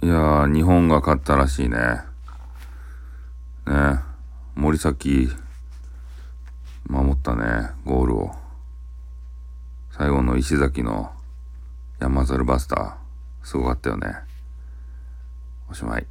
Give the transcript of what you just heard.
いやー、日本が勝ったらしいね。ね。森崎、守ったね、ゴールを。最後の石崎の山猿バスター、すごかったよね。おしまい。